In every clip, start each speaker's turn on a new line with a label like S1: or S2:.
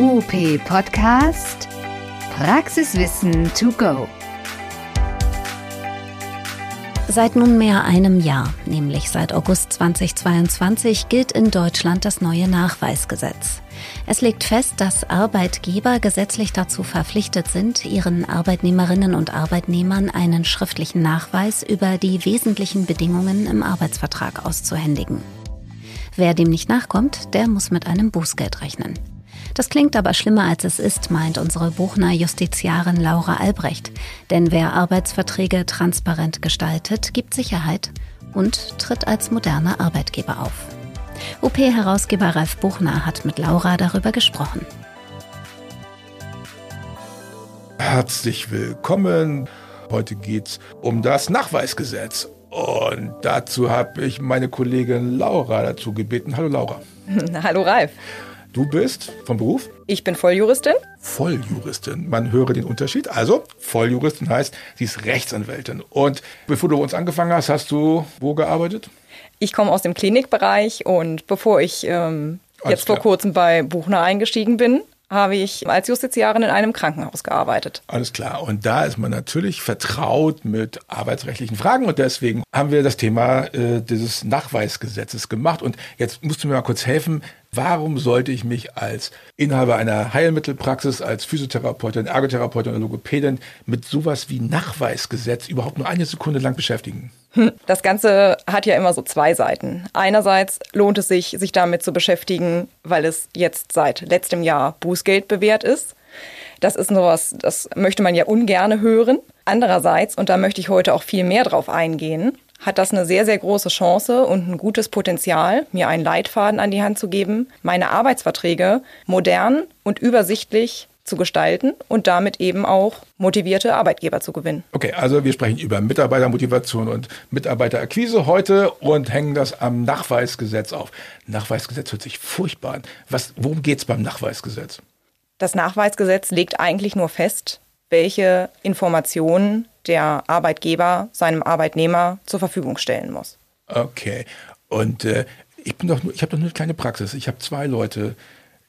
S1: UP Podcast Praxiswissen to go.
S2: Seit nunmehr einem Jahr, nämlich seit August 2022, gilt in Deutschland das neue Nachweisgesetz. Es legt fest, dass Arbeitgeber gesetzlich dazu verpflichtet sind, ihren Arbeitnehmerinnen und Arbeitnehmern einen schriftlichen Nachweis über die wesentlichen Bedingungen im Arbeitsvertrag auszuhändigen. Wer dem nicht nachkommt, der muss mit einem Bußgeld rechnen. Das klingt aber schlimmer als es ist, meint unsere Buchner Justiziarin Laura Albrecht. Denn wer Arbeitsverträge transparent gestaltet, gibt Sicherheit und tritt als moderner Arbeitgeber auf. UP-Herausgeber Ralf Buchner hat mit Laura darüber gesprochen.
S3: Herzlich willkommen. Heute geht es um das Nachweisgesetz. Und dazu habe ich meine Kollegin Laura dazu gebeten. Hallo Laura.
S4: Hallo Ralf.
S3: Du bist vom Beruf?
S4: Ich bin Volljuristin.
S3: Volljuristin. Man höre den Unterschied. Also, Volljuristin heißt, sie ist Rechtsanwältin. Und bevor du uns angefangen hast, hast du wo gearbeitet?
S4: Ich komme aus dem Klinikbereich und bevor ich ähm, jetzt vor kurzem bei Buchner eingestiegen bin, habe ich als Justiziarin in einem Krankenhaus gearbeitet.
S3: Alles klar. Und da ist man natürlich vertraut mit arbeitsrechtlichen Fragen und deswegen haben wir das Thema äh, dieses Nachweisgesetzes gemacht. Und jetzt musst du mir mal kurz helfen. Warum sollte ich mich als Inhaber einer Heilmittelpraxis, als Physiotherapeutin, Ergotherapeutin oder Logopädin mit sowas wie Nachweisgesetz überhaupt nur eine Sekunde lang beschäftigen?
S4: Das Ganze hat ja immer so zwei Seiten. Einerseits lohnt es sich, sich damit zu beschäftigen, weil es jetzt seit letztem Jahr Bußgeld bewährt ist. Das ist nur was, das möchte man ja ungerne hören. Andererseits, und da möchte ich heute auch viel mehr drauf eingehen, hat das eine sehr, sehr große Chance und ein gutes Potenzial, mir einen Leitfaden an die Hand zu geben, meine Arbeitsverträge modern und übersichtlich zu gestalten und damit eben auch motivierte Arbeitgeber zu gewinnen.
S3: Okay, also wir sprechen über Mitarbeitermotivation und Mitarbeiterakquise heute und hängen das am Nachweisgesetz auf. Nachweisgesetz hört sich furchtbar an. Was, worum geht es beim Nachweisgesetz?
S4: Das Nachweisgesetz legt eigentlich nur fest, welche Informationen der Arbeitgeber seinem Arbeitnehmer zur Verfügung stellen muss.
S3: Okay. Und äh, ich bin doch nur, ich habe doch nur eine kleine Praxis. Ich habe zwei Leute.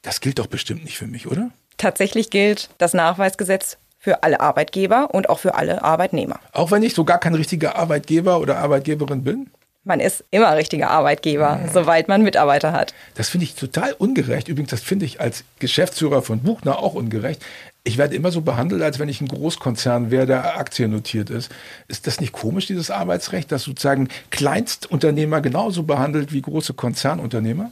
S3: Das gilt doch bestimmt nicht für mich, oder?
S4: Tatsächlich gilt das Nachweisgesetz für alle Arbeitgeber und auch für alle Arbeitnehmer.
S3: Auch wenn ich so gar kein richtiger Arbeitgeber oder Arbeitgeberin bin?
S4: Man ist immer richtiger Arbeitgeber, mhm. soweit man Mitarbeiter hat.
S3: Das finde ich total ungerecht. Übrigens, das finde ich als Geschäftsführer von Buchner auch ungerecht. Ich werde immer so behandelt, als wenn ich ein Großkonzern wäre, der aktiennotiert ist. Ist das nicht komisch, dieses Arbeitsrecht, dass sozusagen Kleinstunternehmer genauso behandelt wie große Konzernunternehmer?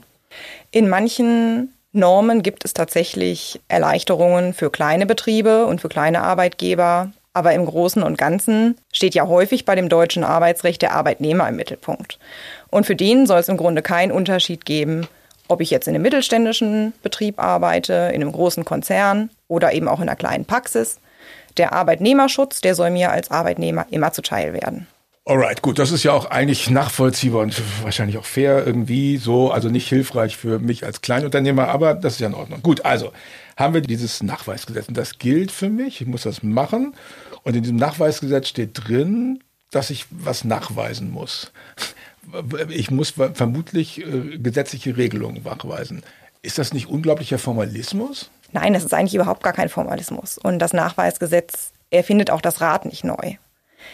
S4: In manchen Normen gibt es tatsächlich Erleichterungen für kleine Betriebe und für kleine Arbeitgeber. Aber im Großen und Ganzen steht ja häufig bei dem deutschen Arbeitsrecht der Arbeitnehmer im Mittelpunkt. Und für den soll es im Grunde keinen Unterschied geben, ob ich jetzt in einem mittelständischen Betrieb arbeite, in einem großen Konzern oder eben auch in einer kleinen Praxis. Der Arbeitnehmerschutz, der soll mir als Arbeitnehmer immer zuteil werden.
S3: Alright, gut, das ist ja auch eigentlich nachvollziehbar und wahrscheinlich auch fair irgendwie so, also nicht hilfreich für mich als Kleinunternehmer, aber das ist ja in Ordnung. Gut, also haben wir dieses Nachweisgesetz und das gilt für mich, ich muss das machen und in diesem Nachweisgesetz steht drin, dass ich was nachweisen muss. Ich muss vermutlich äh, gesetzliche Regelungen nachweisen. Ist das nicht unglaublicher Formalismus?
S4: Nein, das ist eigentlich überhaupt gar kein Formalismus. Und das Nachweisgesetz erfindet auch das Rad nicht neu.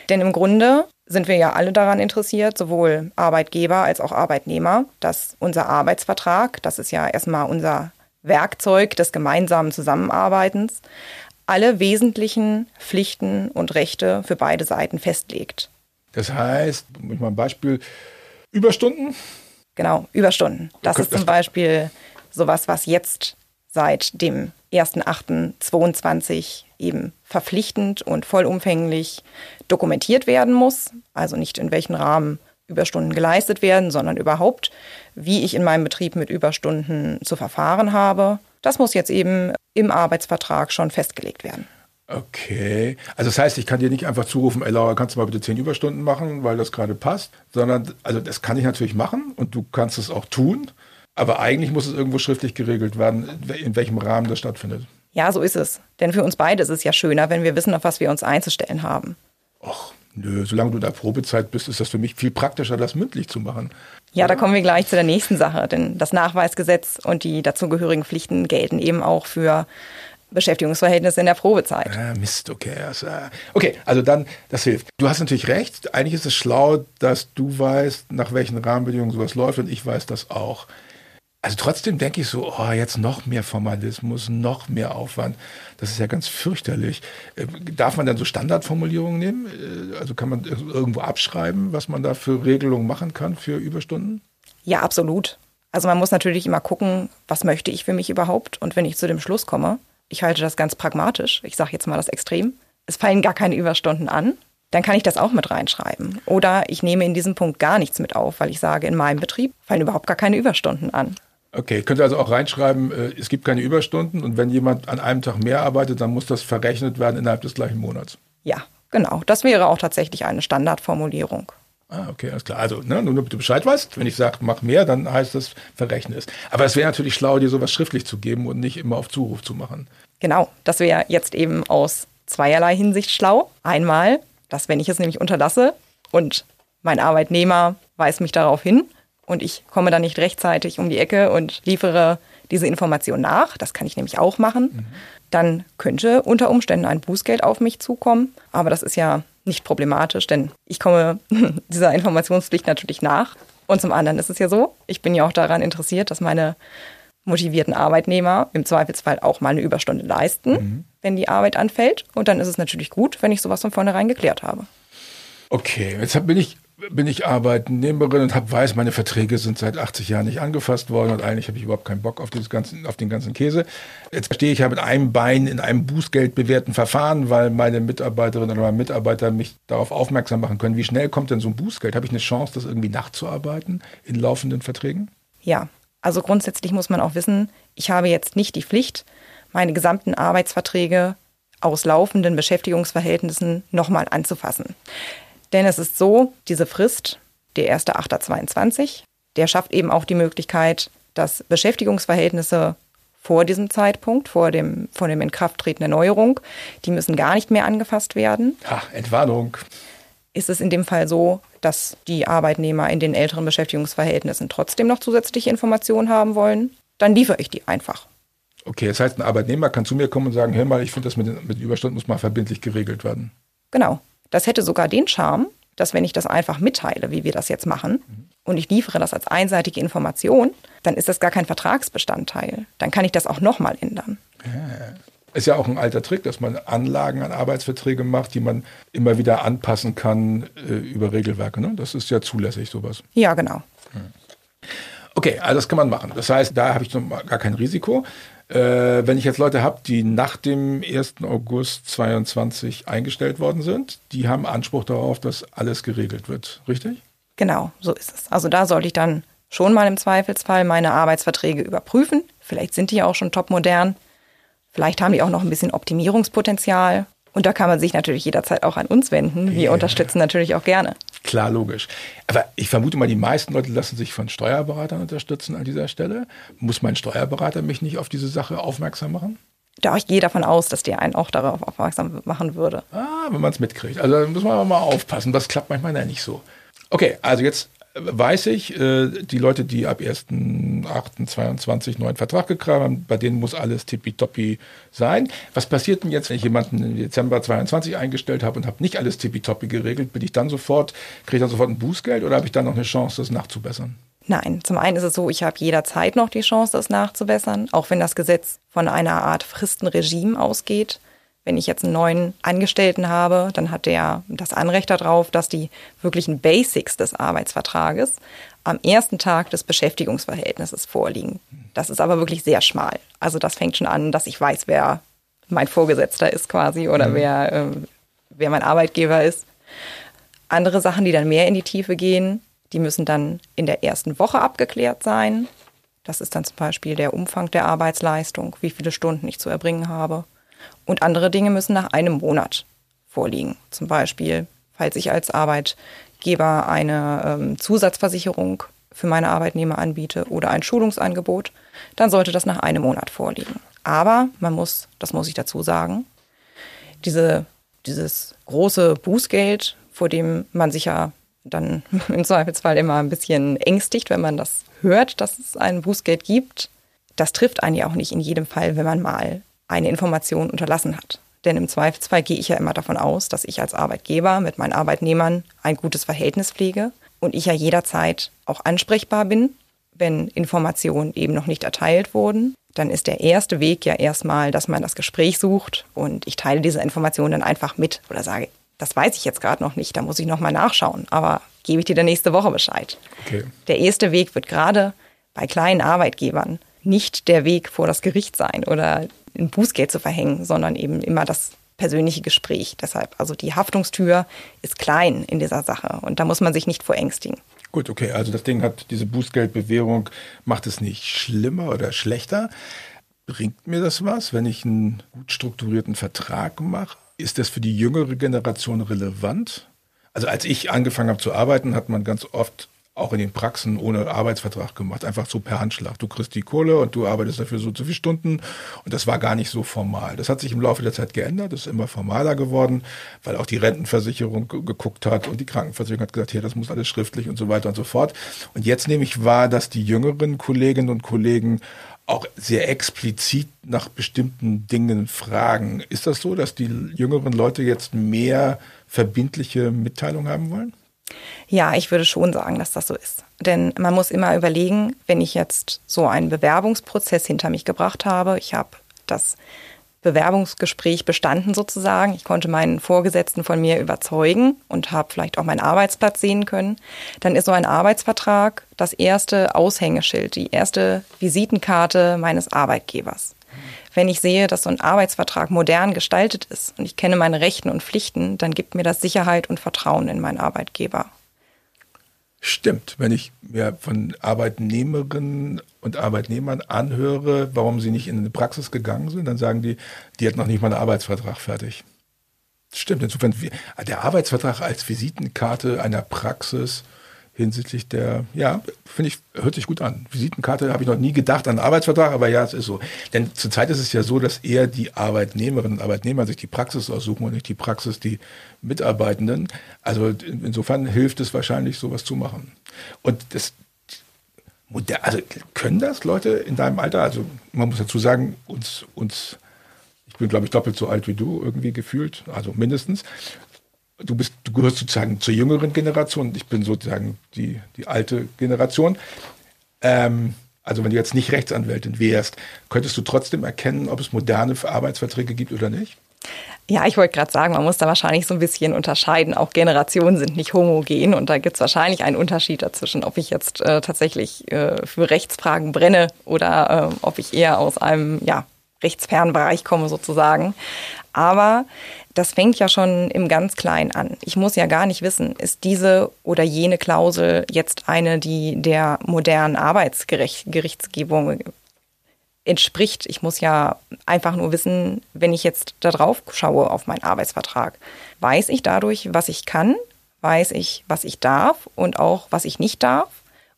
S4: Denn im Grunde sind wir ja alle daran interessiert, sowohl Arbeitgeber als auch Arbeitnehmer, dass unser Arbeitsvertrag, das ist ja erstmal unser Werkzeug des gemeinsamen Zusammenarbeitens, alle wesentlichen Pflichten und Rechte für beide Seiten festlegt.
S3: Das heißt, ich mal ein Beispiel, Überstunden?
S4: Genau, Überstunden. Das ist zum Beispiel sowas, was jetzt seit dem 1.8.22 eben verpflichtend und vollumfänglich dokumentiert werden muss. Also nicht in welchem Rahmen Überstunden geleistet werden, sondern überhaupt, wie ich in meinem Betrieb mit Überstunden zu verfahren habe. Das muss jetzt eben im Arbeitsvertrag schon festgelegt werden.
S3: Okay. Also das heißt, ich kann dir nicht einfach zurufen, ey Laura, kannst du mal bitte zehn Überstunden machen, weil das gerade passt, sondern, also das kann ich natürlich machen und du kannst es auch tun, aber eigentlich muss es irgendwo schriftlich geregelt werden, in welchem Rahmen das stattfindet.
S4: Ja, so ist es. Denn für uns beide ist es ja schöner, wenn wir wissen, auf was wir uns einzustellen haben.
S3: Och, Nö, solange du in der Probezeit bist, ist das für mich viel praktischer, das mündlich zu machen.
S4: Ja, da kommen wir gleich zu der nächsten Sache, denn das Nachweisgesetz und die dazugehörigen Pflichten gelten eben auch für Beschäftigungsverhältnisse in der Probezeit.
S3: Ah, Mist, okay. Also, okay, also dann, das hilft. Du hast natürlich recht. Eigentlich ist es schlau, dass du weißt, nach welchen Rahmenbedingungen sowas läuft und ich weiß das auch. Also trotzdem denke ich so, oh, jetzt noch mehr Formalismus, noch mehr Aufwand. Das ist ja ganz fürchterlich. Äh, darf man dann so Standardformulierungen nehmen? Äh, also kann man irgendwo abschreiben, was man da für Regelungen machen kann für Überstunden?
S4: Ja, absolut. Also man muss natürlich immer gucken, was möchte ich für mich überhaupt? Und wenn ich zu dem Schluss komme, ich halte das ganz pragmatisch, ich sage jetzt mal das Extrem, es fallen gar keine Überstunden an, dann kann ich das auch mit reinschreiben. Oder ich nehme in diesem Punkt gar nichts mit auf, weil ich sage, in meinem Betrieb fallen überhaupt gar keine Überstunden an.
S3: Okay, könnt ihr also auch reinschreiben, äh, es gibt keine Überstunden und wenn jemand an einem Tag mehr arbeitet, dann muss das verrechnet werden innerhalb des gleichen Monats.
S4: Ja, genau. Das wäre auch tatsächlich eine Standardformulierung.
S3: Ah, okay, alles klar. Also, ne, nur damit du Bescheid weißt, wenn ich sage, mach mehr, dann heißt das, verrechne es. Aber es wäre natürlich schlau, dir sowas schriftlich zu geben und nicht immer auf Zuruf zu machen.
S4: Genau, das wäre jetzt eben aus zweierlei Hinsicht schlau. Einmal, dass wenn ich es nämlich unterlasse und mein Arbeitnehmer weist mich darauf hin und ich komme dann nicht rechtzeitig um die Ecke und liefere diese Information nach, das kann ich nämlich auch machen, mhm. dann könnte unter Umständen ein Bußgeld auf mich zukommen. Aber das ist ja nicht problematisch, denn ich komme dieser Informationspflicht natürlich nach. Und zum anderen ist es ja so, ich bin ja auch daran interessiert, dass meine motivierten Arbeitnehmer im Zweifelsfall auch mal eine Überstunde leisten, mhm. wenn die Arbeit anfällt. Und dann ist es natürlich gut, wenn ich sowas von vornherein geklärt habe.
S3: Okay, jetzt bin ich bin ich Arbeitnehmerin und hab, weiß, meine Verträge sind seit 80 Jahren nicht angefasst worden und eigentlich habe ich überhaupt keinen Bock auf, dieses ganzen, auf den ganzen Käse. Jetzt stehe ich ja mit einem Bein in einem bußgeldbewährten Verfahren, weil meine Mitarbeiterin oder mein Mitarbeiter mich darauf aufmerksam machen können. Wie schnell kommt denn so ein Bußgeld? Habe ich eine Chance, das irgendwie nachzuarbeiten in laufenden Verträgen?
S4: Ja, also grundsätzlich muss man auch wissen, ich habe jetzt nicht die Pflicht, meine gesamten Arbeitsverträge aus laufenden Beschäftigungsverhältnissen nochmal anzufassen. Denn es ist so, diese Frist, der 1.8.22, der schafft eben auch die Möglichkeit, dass Beschäftigungsverhältnisse vor diesem Zeitpunkt, vor dem, vor dem Inkrafttreten der Neuerung, die müssen gar nicht mehr angefasst werden.
S3: Ha, Entwarnung.
S4: Ist es in dem Fall so, dass die Arbeitnehmer in den älteren Beschäftigungsverhältnissen trotzdem noch zusätzliche Informationen haben wollen, dann liefere ich die einfach.
S3: Okay, das heißt, ein Arbeitnehmer kann zu mir kommen und sagen, hör mal, ich finde das mit den, mit den Überstunden muss mal verbindlich geregelt werden.
S4: Genau. Das hätte sogar den Charme, dass wenn ich das einfach mitteile, wie wir das jetzt machen, und ich liefere das als einseitige Information, dann ist das gar kein Vertragsbestandteil. Dann kann ich das auch nochmal ändern.
S3: Ja. Ist ja auch ein alter Trick, dass man Anlagen an Arbeitsverträge macht, die man immer wieder anpassen kann äh, über Regelwerke. Ne? Das ist ja zulässig, sowas.
S4: Ja, genau.
S3: Okay, also das kann man machen. Das heißt, da habe ich gar kein Risiko. Äh, wenn ich jetzt Leute habe, die nach dem 1. August 22 eingestellt worden sind, die haben Anspruch darauf, dass alles geregelt wird, richtig?
S4: Genau, so ist es. Also da sollte ich dann schon mal im Zweifelsfall meine Arbeitsverträge überprüfen. Vielleicht sind die ja auch schon topmodern. Vielleicht haben die auch noch ein bisschen Optimierungspotenzial. Und da kann man sich natürlich jederzeit auch an uns wenden. Wir yeah. unterstützen natürlich auch gerne.
S3: Klar, logisch. Aber ich vermute mal, die meisten Leute lassen sich von Steuerberatern unterstützen an dieser Stelle. Muss mein Steuerberater mich nicht auf diese Sache aufmerksam machen?
S4: Da ich gehe davon aus, dass der einen auch darauf aufmerksam machen würde.
S3: Ah, wenn man es mitkriegt. Also da muss man aber mal aufpassen. Das klappt manchmal ja nicht so. Okay, also jetzt weiß ich, äh, die Leute, die ab 1.8.22 neuen Vertrag gekriegt haben, bei denen muss alles tippitoppi sein. Was passiert denn jetzt, wenn ich jemanden im Dezember 22 eingestellt habe und habe nicht alles tippitoppi geregelt? Bin ich dann sofort, kriege ich dann sofort ein Bußgeld oder habe ich dann noch eine Chance, das nachzubessern?
S4: Nein, zum einen ist es so, ich habe jederzeit noch die Chance, das nachzubessern, auch wenn das Gesetz von einer Art Fristenregime ausgeht. Wenn ich jetzt einen neuen Angestellten habe, dann hat der das Anrecht darauf, dass die wirklichen Basics des Arbeitsvertrages am ersten Tag des Beschäftigungsverhältnisses vorliegen. Das ist aber wirklich sehr schmal. Also das fängt schon an, dass ich weiß, wer mein Vorgesetzter ist quasi oder mhm. wer, äh, wer mein Arbeitgeber ist. Andere Sachen, die dann mehr in die Tiefe gehen, die müssen dann in der ersten Woche abgeklärt sein. Das ist dann zum Beispiel der Umfang der Arbeitsleistung, wie viele Stunden ich zu erbringen habe. Und andere Dinge müssen nach einem Monat vorliegen. Zum Beispiel, falls ich als Arbeitgeber eine ähm, Zusatzversicherung für meine Arbeitnehmer anbiete oder ein Schulungsangebot, dann sollte das nach einem Monat vorliegen. Aber man muss, das muss ich dazu sagen, diese, dieses große Bußgeld vor dem man sich ja dann im Zweifelsfall immer ein bisschen ängstigt, wenn man das hört, dass es ein Bußgeld gibt. Das trifft einen ja auch nicht in jedem Fall, wenn man mal eine Information unterlassen hat. Denn im Zweifelsfall gehe ich ja immer davon aus, dass ich als Arbeitgeber mit meinen Arbeitnehmern ein gutes Verhältnis pflege und ich ja jederzeit auch ansprechbar bin, wenn Informationen eben noch nicht erteilt wurden. Dann ist der erste Weg ja erstmal, dass man das Gespräch sucht und ich teile diese Informationen dann einfach mit oder sage, das weiß ich jetzt gerade noch nicht, da muss ich nochmal nachschauen, aber gebe ich dir dann nächste Woche Bescheid. Okay. Der erste Weg wird gerade bei kleinen Arbeitgebern nicht der Weg vor das Gericht sein oder ein Bußgeld zu verhängen, sondern eben immer das persönliche Gespräch. Deshalb, also die Haftungstür ist klein in dieser Sache und da muss man sich nicht vorängstigen.
S3: Gut, okay, also das Ding hat diese Bußgeldbewährung, macht es nicht schlimmer oder schlechter. Bringt mir das was, wenn ich einen gut strukturierten Vertrag mache? Ist das für die jüngere Generation relevant? Also als ich angefangen habe zu arbeiten, hat man ganz oft auch in den Praxen ohne Arbeitsvertrag gemacht, einfach so per Handschlag. Du kriegst die Kohle und du arbeitest dafür so zu viele Stunden und das war gar nicht so formal. Das hat sich im Laufe der Zeit geändert, ist immer formaler geworden, weil auch die Rentenversicherung geguckt hat und die Krankenversicherung hat gesagt, hier, das muss alles schriftlich und so weiter und so fort. Und jetzt nehme ich wahr, dass die jüngeren Kolleginnen und Kollegen auch sehr explizit nach bestimmten Dingen fragen. Ist das so, dass die jüngeren Leute jetzt mehr verbindliche Mitteilungen haben wollen?
S4: Ja, ich würde schon sagen, dass das so ist. Denn man muss immer überlegen, wenn ich jetzt so einen Bewerbungsprozess hinter mich gebracht habe, ich habe das Bewerbungsgespräch bestanden sozusagen. Ich konnte meinen Vorgesetzten von mir überzeugen und habe vielleicht auch meinen Arbeitsplatz sehen können. Dann ist so ein Arbeitsvertrag das erste Aushängeschild, die erste Visitenkarte meines Arbeitgebers. Wenn ich sehe, dass so ein Arbeitsvertrag modern gestaltet ist und ich kenne meine Rechten und Pflichten, dann gibt mir das Sicherheit und Vertrauen in meinen Arbeitgeber.
S3: Stimmt, wenn ich mir von Arbeitnehmerinnen und Arbeitnehmern anhöre, warum sie nicht in eine Praxis gegangen sind, dann sagen die, die hat noch nicht mal einen Arbeitsvertrag fertig. Stimmt, insofern der Arbeitsvertrag als Visitenkarte einer Praxis hinsichtlich der, ja, finde ich, hört sich gut an. Visitenkarte habe ich noch nie gedacht an Arbeitsvertrag, aber ja, es ist so. Denn zurzeit ist es ja so, dass eher die Arbeitnehmerinnen und Arbeitnehmer sich die Praxis aussuchen und nicht die Praxis die Mitarbeitenden. Also insofern hilft es wahrscheinlich, sowas zu machen. Und das, also können das Leute in deinem Alter, also man muss dazu sagen, uns, uns, ich bin glaube ich doppelt so alt wie du irgendwie gefühlt, also mindestens du bist, du gehörst sozusagen zur jüngeren Generation. Ich bin sozusagen die, die alte Generation. Ähm, also wenn du jetzt nicht Rechtsanwältin wärst, könntest du trotzdem erkennen, ob es moderne Arbeitsverträge gibt oder nicht?
S4: Ja, ich wollte gerade sagen, man muss da wahrscheinlich so ein bisschen unterscheiden. Auch Generationen sind nicht homogen und da gibt es wahrscheinlich einen Unterschied dazwischen, ob ich jetzt äh, tatsächlich äh, für Rechtsfragen brenne oder äh, ob ich eher aus einem ja, rechtsfernen Bereich komme sozusagen. Aber das fängt ja schon im ganz Kleinen an. Ich muss ja gar nicht wissen, ist diese oder jene Klausel jetzt eine, die der modernen Arbeitsgerichtsgebung entspricht. Ich muss ja einfach nur wissen, wenn ich jetzt da drauf schaue auf meinen Arbeitsvertrag, weiß ich dadurch, was ich kann, weiß ich, was ich darf und auch, was ich nicht darf.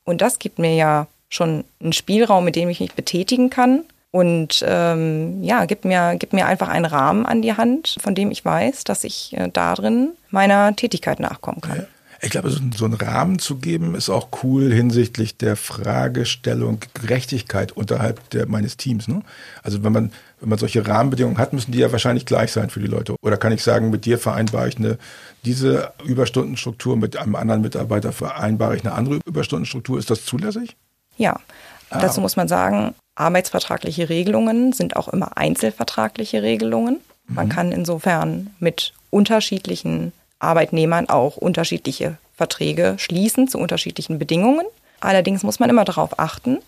S4: Und das gibt mir ja schon einen Spielraum, mit dem ich mich betätigen kann und ähm, ja, gibt mir, gibt mir einfach einen Rahmen an die Hand, von dem ich weiß, dass ich äh, darin meiner Tätigkeit nachkommen kann.
S3: Ich glaube, so, so einen Rahmen zu geben, ist auch cool hinsichtlich der Fragestellung Gerechtigkeit unterhalb der, meines Teams. Ne? Also wenn man, wenn man solche Rahmenbedingungen hat, müssen die ja wahrscheinlich gleich sein für die Leute. Oder kann ich sagen, mit dir vereinbare ich eine, diese Überstundenstruktur, mit einem anderen Mitarbeiter vereinbare ich eine andere Überstundenstruktur. Ist das zulässig?
S4: Ja, ah. dazu muss man sagen, Arbeitsvertragliche Regelungen sind auch immer einzelvertragliche Regelungen. Man mhm. kann insofern mit unterschiedlichen Arbeitnehmern auch unterschiedliche Verträge schließen zu unterschiedlichen Bedingungen. Allerdings muss man immer darauf achten,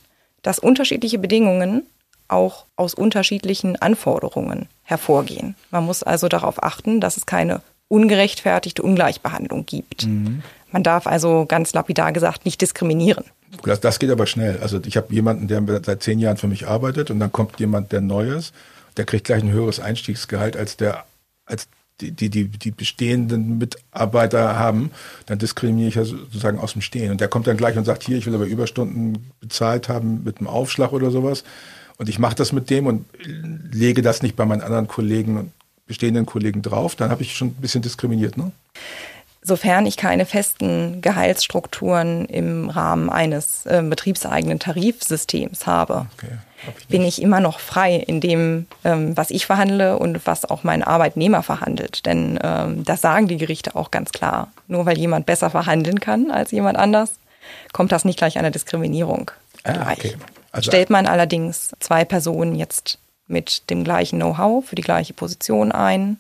S4: dass unterschiedliche Bedingungen auch aus unterschiedlichen Anforderungen hervorgehen. Man muss also darauf achten, dass es keine ungerechtfertigte Ungleichbehandlung gibt. Mhm. Man darf also ganz lapidar gesagt nicht diskriminieren.
S3: Das, das geht aber schnell. Also ich habe jemanden, der seit zehn Jahren für mich arbeitet und dann kommt jemand, der Neues, der kriegt gleich ein höheres Einstiegsgehalt als der, als die, die, die, die bestehenden Mitarbeiter haben, dann diskriminiere ich ja sozusagen aus dem Stehen. Und der kommt dann gleich und sagt, hier, ich will aber Überstunden bezahlt haben mit einem Aufschlag oder sowas. Und ich mache das mit dem und lege das nicht bei meinen anderen Kollegen und bestehenden Kollegen drauf. Dann habe ich schon ein bisschen diskriminiert, ne?
S4: sofern ich keine festen Gehaltsstrukturen im Rahmen eines äh, betriebseigenen Tarifsystems habe,
S3: Okay, hab ich
S4: bin ich immer noch frei in dem, ähm, was ich verhandle und was auch mein Arbeitnehmer verhandelt. Denn ähm, das sagen die Gerichte auch ganz klar. Nur weil jemand besser verhandeln kann als jemand anders, kommt das nicht gleich einer Diskriminierung
S3: Ah,
S4: gleich.
S3: okay. Also-
S4: Stellt man allerdings zwei Personen jetzt mit dem gleichen Know-how für die gleiche Position ein,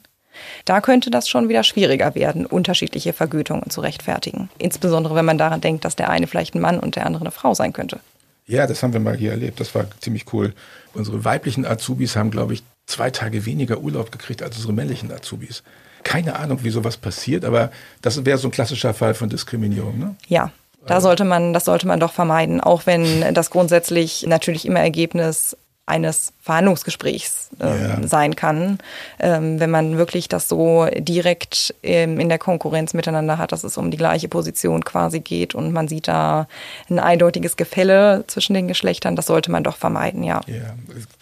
S4: da könnte das schon wieder schwieriger werden, unterschiedliche Vergütungen zu rechtfertigen. Insbesondere wenn man daran denkt, dass der eine vielleicht ein Mann und der andere eine Frau sein könnte.
S3: Ja, das haben wir mal hier erlebt. Das war ziemlich cool. Unsere weiblichen Azubis haben, glaube ich, zwei Tage weniger Urlaub gekriegt als unsere männlichen Azubis. Keine Ahnung, wie sowas passiert, aber das wäre so ein klassischer Fall von Diskriminierung. Ne?
S4: Ja, da sollte man, das sollte man doch vermeiden, auch wenn das grundsätzlich natürlich immer Ergebnis eines Verhandlungsgesprächs ähm,
S3: Ja.
S4: sein kann, ähm, wenn man wirklich das so direkt ähm, in der Konkurrenz miteinander hat, dass es um die gleiche Position quasi geht und man sieht da ein eindeutiges Gefälle zwischen den Geschlechtern, das sollte man doch vermeiden, ja.
S3: Ja,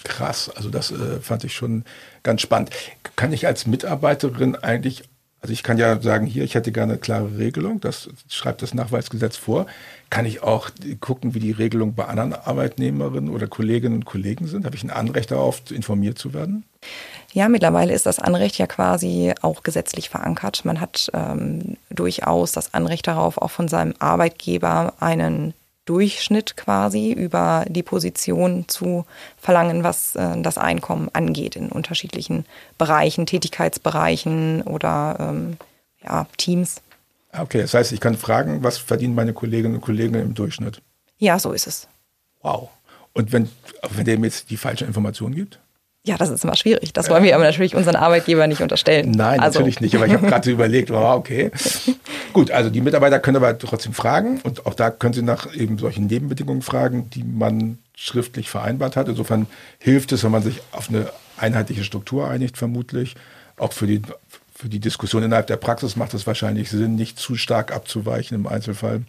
S3: krass. Also das äh, fand ich schon ganz spannend. Kann ich als Mitarbeiterin eigentlich, also ich kann ja sagen, hier, ich hätte gerne eine klare Regelung, das schreibt das Nachweisgesetz vor. Kann ich auch gucken, wie die Regelung bei anderen Arbeitnehmerinnen oder Kolleginnen und Kollegen sind? Habe ich ein Anrecht darauf, informiert zu werden?
S4: Ja, mittlerweile ist das Anrecht ja quasi auch gesetzlich verankert. Man hat ähm, durchaus das Anrecht darauf, auch von seinem Arbeitgeber einen Durchschnitt quasi über die Position zu verlangen, was äh, das Einkommen angeht in unterschiedlichen Bereichen, Tätigkeitsbereichen oder ähm, ja, Teams.
S3: Okay, das heißt, ich kann fragen, was verdienen meine Kolleginnen und Kollegen im Durchschnitt?
S4: Ja, so ist es.
S3: Wow. Und wenn, wenn der mir jetzt die falsche Information gibt?
S4: Ja, das ist immer schwierig. Das wollen wir aber natürlich unseren Arbeitgeber nicht unterstellen.
S3: Nein,
S4: Also-
S3: natürlich nicht. Aber ich habe gerade so überlegt, wow, okay. Gut, also die Mitarbeiter können aber trotzdem fragen und auch da können sie nach eben solchen Nebenbedingungen fragen, die man schriftlich vereinbart hat. Insofern hilft es, wenn man sich auf eine einheitliche Struktur einigt, vermutlich. Auch für die, für die Diskussion innerhalb der Praxis macht es wahrscheinlich Sinn, nicht zu stark abzuweichen im Einzelfall.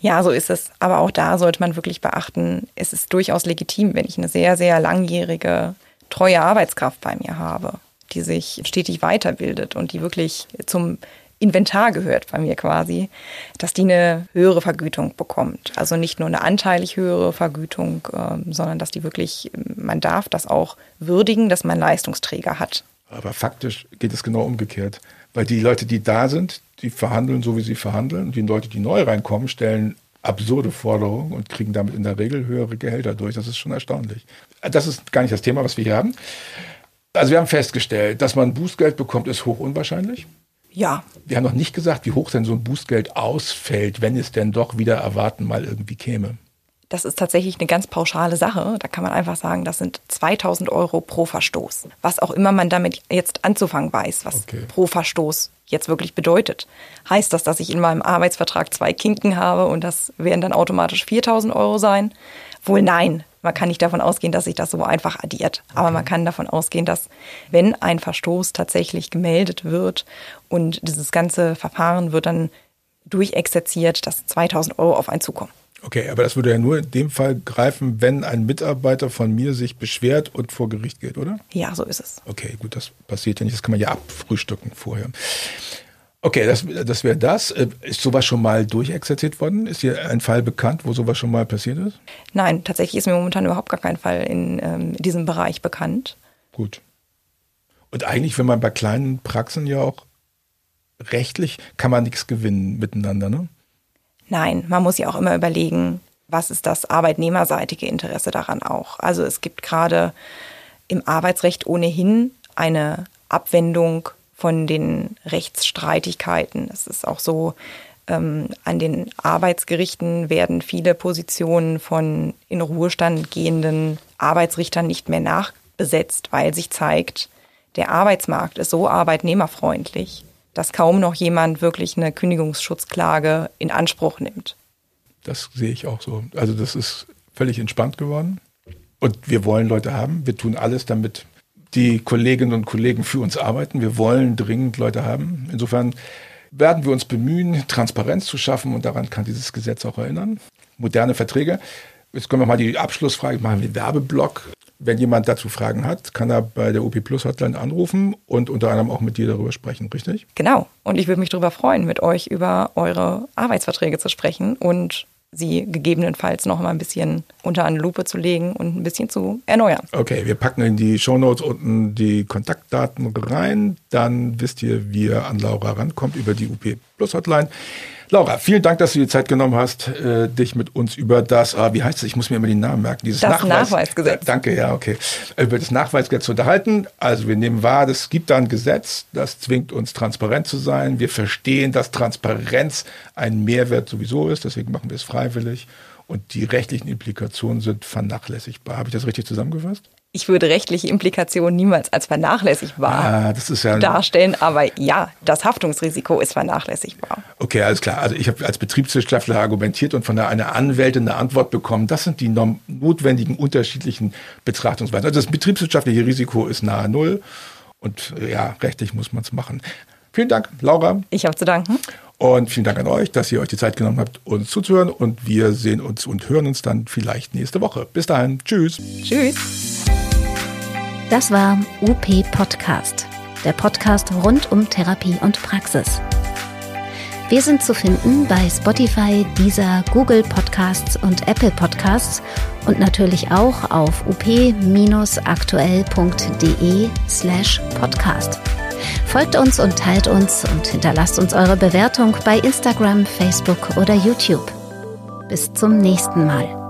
S4: Ja, so ist es. Aber auch da sollte man wirklich beachten, es ist durchaus legitim, wenn ich eine sehr, sehr langjährige, treue Arbeitskraft bei mir habe, die sich stetig weiterbildet und die wirklich zum Inventar gehört bei mir quasi, dass die eine höhere Vergütung bekommt. Also nicht nur eine anteilig höhere Vergütung, ähm, sondern dass die wirklich, man darf das auch würdigen, dass man Leistungsträger hat.
S3: Aber faktisch geht es genau umgekehrt. Weil die Leute, die da sind, die verhandeln so, wie sie verhandeln. Und die Leute, die neu reinkommen, stellen absurde Forderungen und kriegen damit in der Regel höhere Gehälter durch. Das ist schon erstaunlich. Das ist gar nicht das Thema, was wir hier haben. Also wir haben festgestellt, dass man Bußgeld bekommt, ist hoch unwahrscheinlich.
S4: Ja,
S3: Wir haben noch nicht gesagt, wie hoch denn so ein Bußgeld ausfällt, wenn es denn doch wieder erwarten mal irgendwie käme.
S4: Das ist tatsächlich eine ganz pauschale Sache. Da kann man einfach sagen, das sind 2000 Euro pro Verstoß. Was auch immer man damit jetzt anzufangen weiß, was
S3: Okay.
S4: pro Verstoß jetzt wirklich bedeutet. Heißt das, dass ich in meinem Arbeitsvertrag zwei Kinken habe und das werden dann automatisch 4000 Euro sein? Wohl nein. Man kann nicht davon ausgehen, dass sich das so einfach addiert. Aber man kann davon ausgehen, dass wenn ein Verstoß tatsächlich gemeldet wird und dieses ganze Verfahren wird dann durchexerziert, dass 2000 Euro auf einen zukommen.
S3: Okay, aber das würde ja nur in dem Fall greifen, wenn ein Mitarbeiter von mir sich beschwert und vor Gericht geht, oder?
S4: Ja, so ist es.
S3: Okay, gut, das passiert ja nicht. Das kann man ja abfrühstücken vorher. Okay, das, das wäre das. Äh, Ist sowas schon mal durchexerziert worden? Ist dir ein Fall bekannt, wo sowas schon mal passiert ist?
S4: Nein, tatsächlich ist mir momentan überhaupt gar kein Fall in ähm, diesem Bereich bekannt.
S3: Gut. Und eigentlich, wenn man bei kleinen Praxen ja auch rechtlich, kann man nichts gewinnen miteinander, ne?
S4: Nein, man muss ja auch immer überlegen, was ist das arbeitnehmerseitige Interesse daran auch. Also es gibt gerade im Arbeitsrecht ohnehin eine Abwendung von den Rechtsstreitigkeiten. Es ist auch so, ähm, an den Arbeitsgerichten werden viele Positionen von in Ruhestand gehenden Arbeitsrichtern nicht mehr nachbesetzt, weil sich zeigt, der Arbeitsmarkt ist so arbeitnehmerfreundlich, dass kaum noch jemand wirklich eine Kündigungsschutzklage in Anspruch nimmt.
S3: Das sehe ich auch so. Also das ist völlig entspannt geworden. Und wir wollen Leute haben. Wir tun alles, damit die Kolleginnen und Kollegen für uns arbeiten. Wir wollen dringend Leute haben. Insofern werden wir uns bemühen, Transparenz zu schaffen und daran kann dieses Gesetz auch erinnern. Moderne Verträge. Jetzt können wir mal die Abschlussfrage machen, den Werbeblock. Wenn jemand dazu Fragen hat, kann er bei der UP Plus Hotline anrufen und unter anderem auch mit dir darüber sprechen, richtig?
S4: Genau. Und ich würde mich darüber freuen, mit euch über eure Arbeitsverträge zu sprechen und sie gegebenenfalls noch mal ein bisschen unter eine Lupe zu legen und ein bisschen zu erneuern.
S3: Okay, wir packen in die Shownotes unten die Kontaktdaten rein. Dann wisst ihr, wie ihr an Laura rankommt über die UP Plus Hotline. Laura, vielen Dank, dass du dir Zeit genommen hast, äh, dich mit uns über das, ah, wie heißt es, ich muss mir immer den Namen merken,
S4: dieses das Nachweis, Nachweisgesetz.
S3: Äh, danke, ja, okay. Über das Nachweisgesetz zu unterhalten. Also wir nehmen wahr, es gibt da ein Gesetz, das zwingt uns transparent zu sein. Wir verstehen, dass Transparenz ein Mehrwert sowieso ist, deswegen machen wir es freiwillig. Und die rechtlichen Implikationen sind vernachlässigbar. Habe ich das richtig zusammengefasst?
S4: Ich würde rechtliche Implikationen niemals als vernachlässigbar
S3: ah, ja
S4: darstellen, aber ja, das Haftungsrisiko ist vernachlässigbar.
S3: Okay, alles klar. Also ich habe als Betriebswirtschaftler argumentiert und von einer Anwältin eine Antwort bekommen. Das sind die notwendigen unterschiedlichen Betrachtungsweisen. Also das betriebswirtschaftliche Risiko ist nahe Null und ja, rechtlich muss man es machen. Vielen Dank, Laura.
S4: Ich habe zu danken.
S3: Und vielen Dank an euch, dass ihr euch die Zeit genommen habt, uns zuzuhören. Und wir sehen uns und hören uns dann vielleicht nächste Woche. Bis dahin. Tschüss.
S4: Tschüss.
S2: Das war UP Podcast, der Podcast rund um Therapie und Praxis. Wir sind zu finden bei Spotify, Deezer, Google Podcasts und Apple Podcasts und natürlich auch auf up-aktuell.de slash podcast. Folgt uns und teilt uns und hinterlasst uns eure Bewertung bei Instagram, Facebook oder YouTube. Bis zum nächsten Mal.